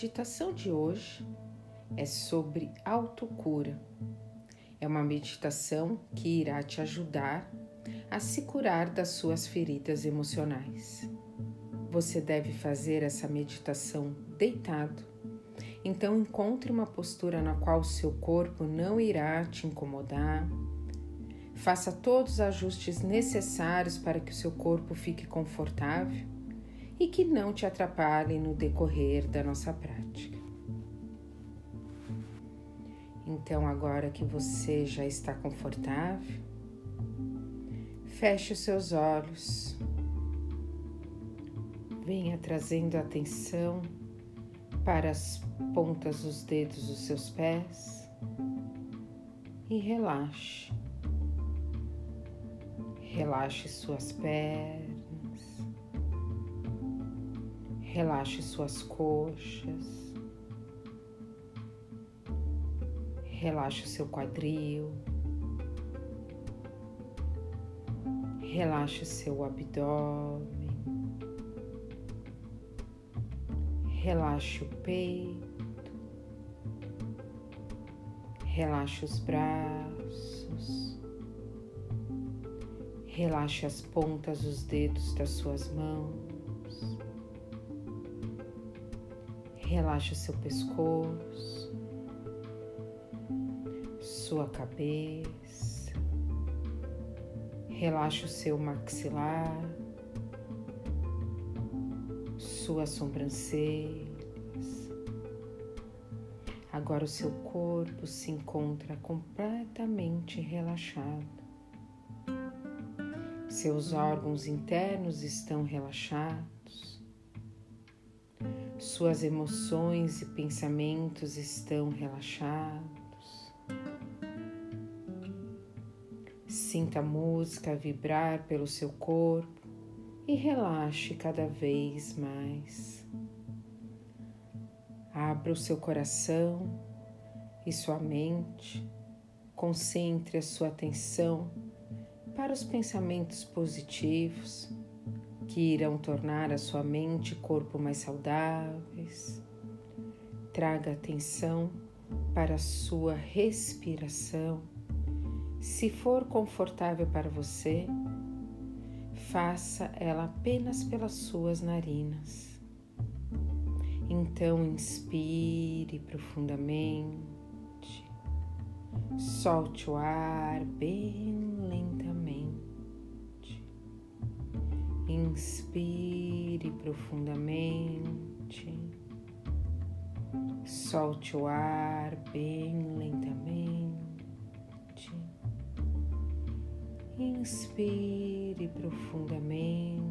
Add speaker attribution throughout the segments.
Speaker 1: meditação de hoje é sobre autocura. É uma meditação que irá te ajudar a se curar das suas feridas emocionais. Você deve fazer essa meditação deitado. Então encontre uma postura na qual o seu corpo não irá te incomodar. Faça todos os ajustes necessários para que o seu corpo fique confortável e que não te atrapalhem no decorrer da nossa prática. Então, agora que você já está confortável, feche os seus olhos, venha trazendo atenção para as pontas dos dedos dos seus pés e relaxe. Relaxe suas pernas Relaxe suas coxas. Relaxe o seu quadril. Relaxe seu abdômen. Relaxe o peito. Relaxe os braços. Relaxe as pontas dos dedos das suas mãos. Relaxe seu pescoço, sua cabeça, relaxe o seu maxilar, suas sobrancelhas. Agora o seu corpo se encontra completamente relaxado. Seus órgãos internos estão relaxados suas emoções e pensamentos estão relaxados. Sinta a música vibrar pelo seu corpo e relaxe cada vez mais. Abra o seu coração e sua mente, concentre a sua atenção para os pensamentos positivos que irão tornar a sua mente e corpo mais saudáveis. Traga atenção para a sua respiração. Se for confortável para você, faça ela apenas pelas suas narinas. Então, inspire profundamente, solte o ar bem lentamente. Inspire profundamente, solte o ar bem lentamente. Inspire profundamente,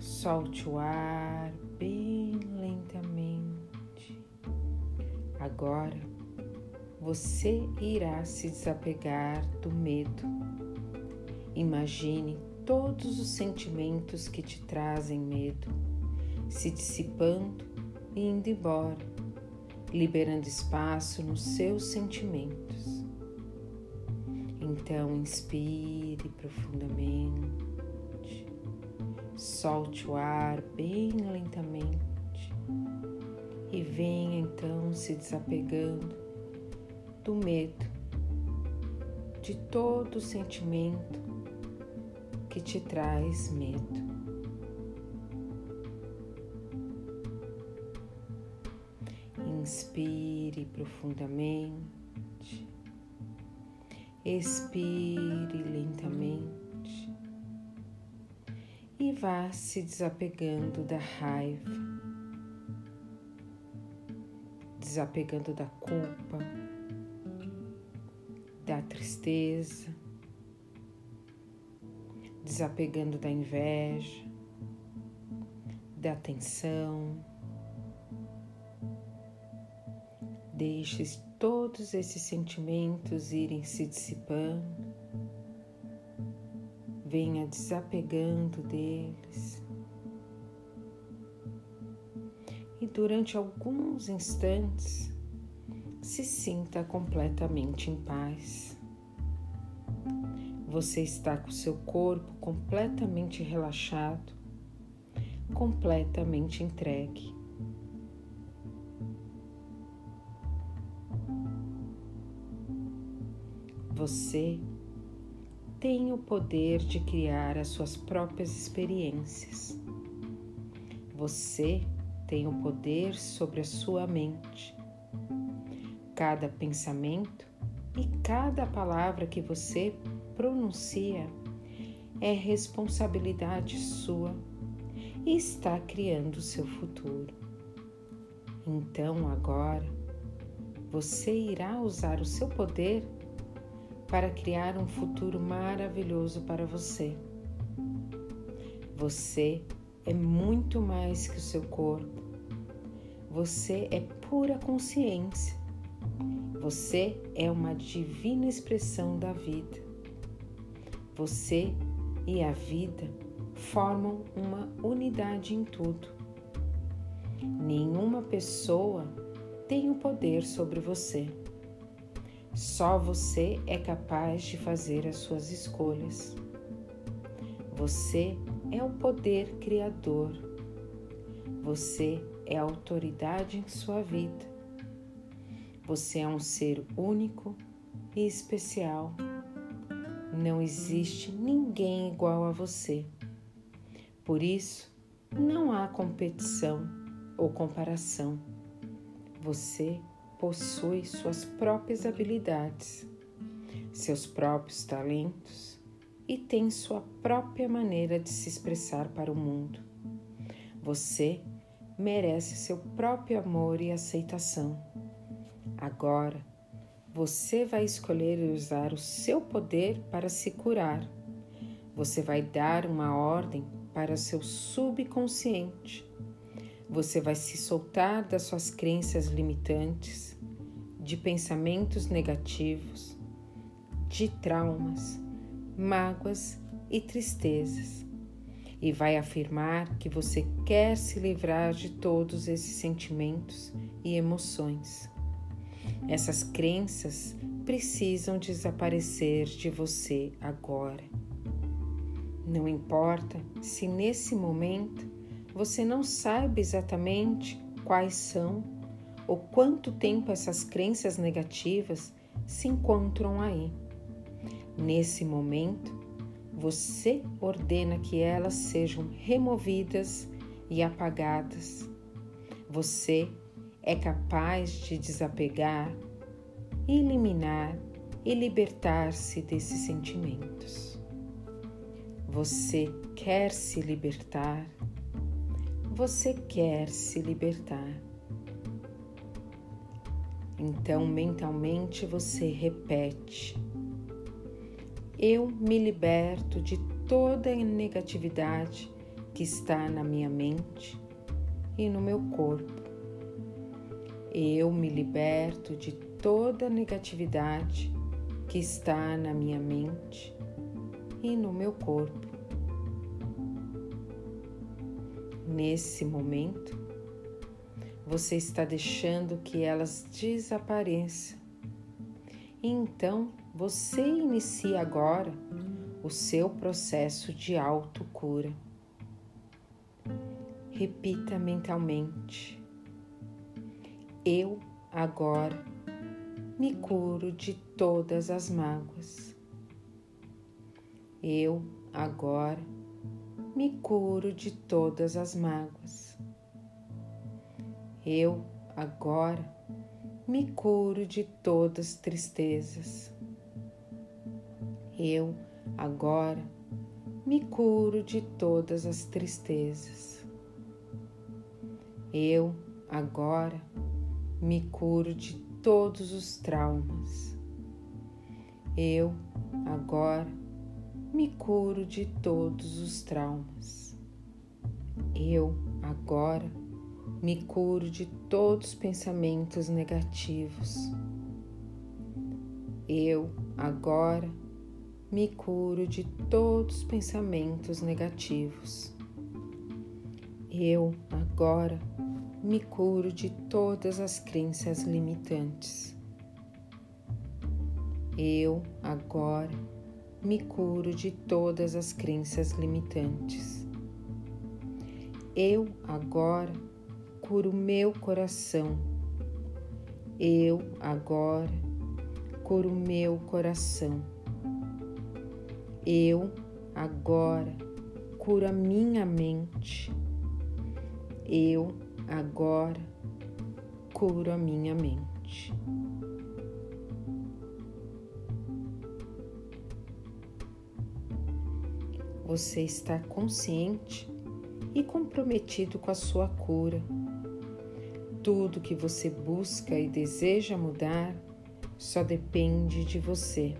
Speaker 1: solte o ar bem lentamente. Agora você irá se desapegar do medo. Imagine todos os sentimentos que te trazem medo, se dissipando e indo embora, liberando espaço nos seus sentimentos. Então, inspire profundamente, solte o ar bem lentamente e venha então se desapegando do medo, de todo sentimento que te traz medo. Inspire profundamente, expire lentamente. E vá se desapegando da raiva, desapegando da culpa, da tristeza desapegando da inveja, da tensão. Deixe todos esses sentimentos irem se dissipando. Venha desapegando deles. E durante alguns instantes, se sinta completamente em paz. Você está com seu corpo completamente relaxado, completamente entregue. Você tem o poder de criar as suas próprias experiências. Você tem o poder sobre a sua mente. Cada pensamento e cada palavra que você pronuncia é responsabilidade sua e está criando seu futuro. Então agora você irá usar o seu poder para criar um futuro maravilhoso para você. Você é muito mais que o seu corpo. Você é pura consciência. Você é uma divina expressão da vida. Você e a vida formam uma unidade em tudo. Nenhuma pessoa tem o poder sobre você. Só você é capaz de fazer as suas escolhas. Você é o poder criador. Você é a autoridade em sua vida. Você é um ser único e especial. Não existe ninguém igual a você. Por isso, não há competição ou comparação. Você possui suas próprias habilidades, seus próprios talentos e tem sua própria maneira de se expressar para o mundo. Você merece seu próprio amor e aceitação. Agora, você vai escolher usar o seu poder para se curar. Você vai dar uma ordem para seu subconsciente. Você vai se soltar das suas crenças limitantes, de pensamentos negativos, de traumas, mágoas e tristezas, e vai afirmar que você quer se livrar de todos esses sentimentos e emoções. Essas crenças precisam desaparecer de você agora. Não importa se nesse momento você não sabe exatamente quais são ou quanto tempo essas crenças negativas se encontram aí. Nesse momento, você ordena que elas sejam removidas e apagadas. Você é capaz de desapegar, eliminar e libertar-se desses sentimentos. Você quer se libertar? Você quer se libertar? Então, mentalmente você repete: Eu me liberto de toda a negatividade que está na minha mente e no meu corpo. Eu me liberto de toda negatividade que está na minha mente e no meu corpo. Nesse momento, você está deixando que elas desapareçam. Então você inicia agora o seu processo de autocura. Repita mentalmente: Eu agora me curo de todas as mágoas. Eu, agora, me curo de todas as mágoas. Eu, agora, me curo de todas as tristezas. Eu, agora, me curo de todas as tristezas. Eu, agora, me curo de todos os traumas. Eu, agora, me curo de todos os traumas. Eu, agora, me curo de todos os pensamentos negativos. Eu, agora, me curo de todos os pensamentos negativos. Eu, agora, me curo de todas as crenças limitantes. Eu, agora, me curo de todas as crenças limitantes. Eu agora curo meu coração. Eu agora curo meu coração. Eu agora curo a minha mente. Eu agora curo a minha mente. Você está consciente e comprometido com a sua cura. Tudo que você busca e deseja mudar só depende de você.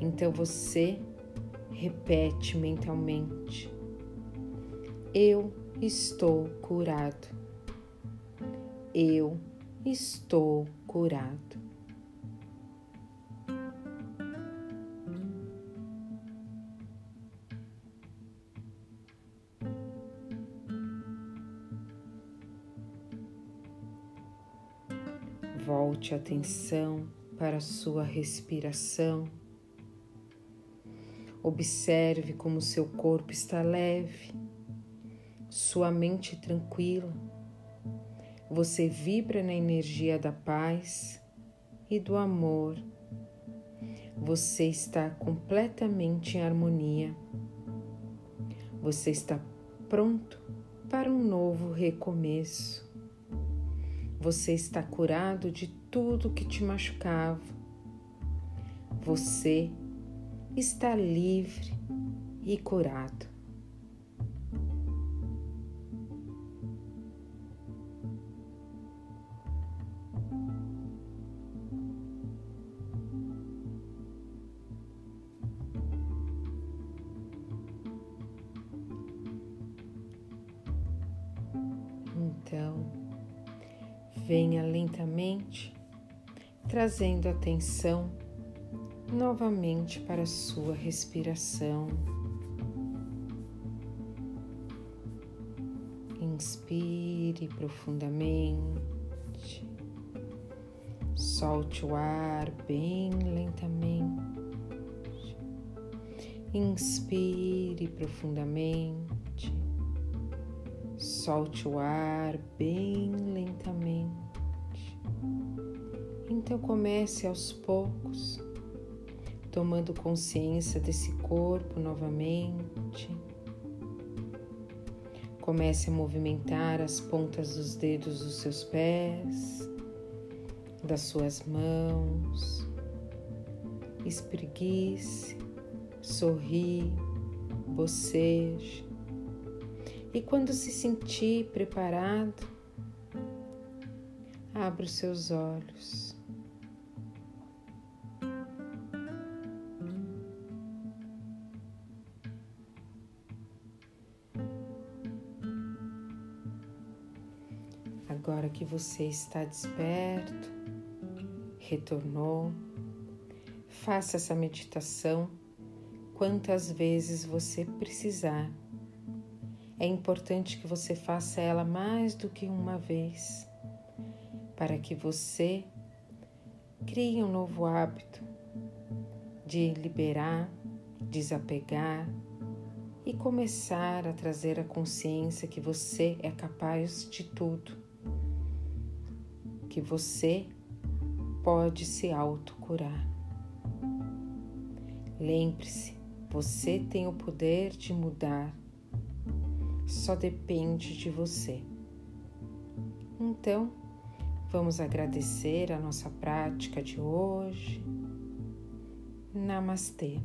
Speaker 1: Então você repete mentalmente: Eu estou curado. Eu estou curado. Volte a atenção para a sua respiração. Observe como seu corpo está leve, sua mente tranquila. Você vibra na energia da paz e do amor. Você está completamente em harmonia. Você está pronto para um novo recomeço. Você está curado de tudo que te machucava. Você está livre e curado. Venha lentamente, trazendo atenção novamente para a sua respiração. Inspire profundamente, solte o ar bem lentamente. Inspire profundamente Solte o ar bem lentamente. Então comece aos poucos, tomando consciência desse corpo novamente. Comece a movimentar as pontas dos dedos dos seus pés, das suas mãos. Espreguice, sorri, boceje e quando se sentir preparado, abra os seus olhos. Agora que você está desperto, retornou, faça essa meditação quantas vezes você precisar é importante que você faça ela mais do que uma vez, para que você crie um novo hábito de liberar, desapegar e começar a trazer a consciência que você é capaz de tudo, que você pode se autocurar. Lembre-se, você tem o poder de mudar só depende de você. Então, vamos agradecer a nossa prática de hoje. Namastê.